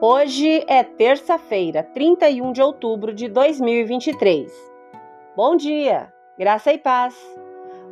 Hoje é terça-feira, 31 de outubro de 2023. Bom dia, graça e paz.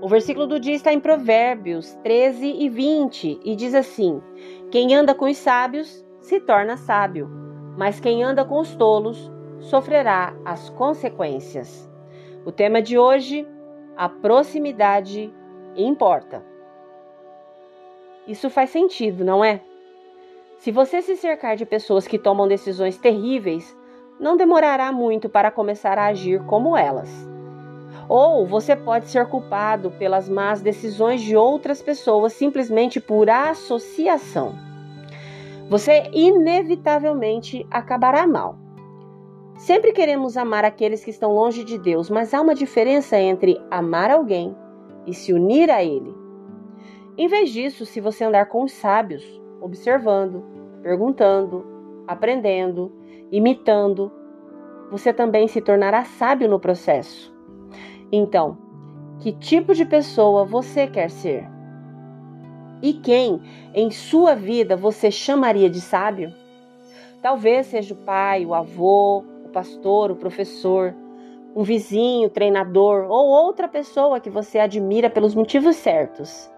O versículo do dia está em Provérbios 13 e 20 e diz assim: Quem anda com os sábios se torna sábio, mas quem anda com os tolos sofrerá as consequências. O tema de hoje: a proximidade importa. Isso faz sentido, não é? Se você se cercar de pessoas que tomam decisões terríveis, não demorará muito para começar a agir como elas. Ou você pode ser culpado pelas más decisões de outras pessoas simplesmente por associação. Você inevitavelmente acabará mal. Sempre queremos amar aqueles que estão longe de Deus, mas há uma diferença entre amar alguém e se unir a Ele. Em vez disso, se você andar com os sábios, observando, perguntando, aprendendo, imitando, você também se tornará sábio no processo. Então, que tipo de pessoa você quer ser? E quem em sua vida você chamaria de sábio? Talvez seja o pai, o avô, o pastor, o professor, um vizinho, treinador ou outra pessoa que você admira pelos motivos certos.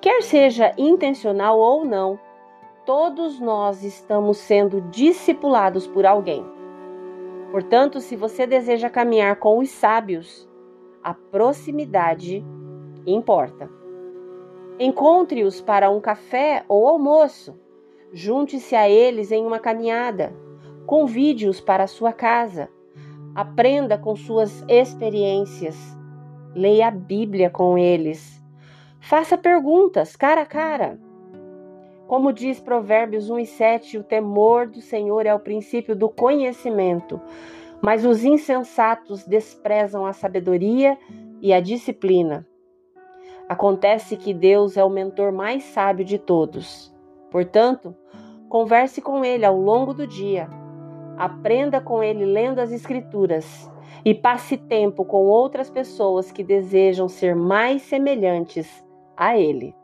Quer seja intencional ou não, todos nós estamos sendo discipulados por alguém. Portanto, se você deseja caminhar com os sábios, a proximidade importa. Encontre-os para um café ou almoço. Junte-se a eles em uma caminhada. Convide-os para a sua casa. Aprenda com suas experiências. Leia a Bíblia com eles Faça perguntas cara a cara. Como diz Provérbios 1 e 7, o temor do Senhor é o princípio do conhecimento, mas os insensatos desprezam a sabedoria e a disciplina. Acontece que Deus é o mentor mais sábio de todos. Portanto, converse com ele ao longo do dia. Aprenda com ele lendo as Escrituras e passe tempo com outras pessoas que desejam ser mais semelhantes a Ele.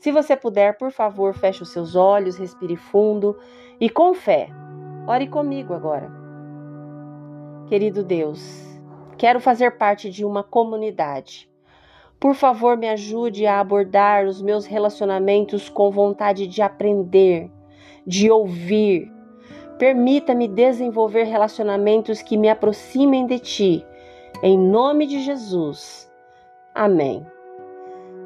Se você puder, por favor, feche os seus olhos, respire fundo e com fé, ore comigo agora. Querido Deus, quero fazer parte de uma comunidade. Por favor, me ajude a abordar os meus relacionamentos com vontade de aprender, de ouvir. Permita-me desenvolver relacionamentos que me aproximem de Ti. Em nome de Jesus. Amém.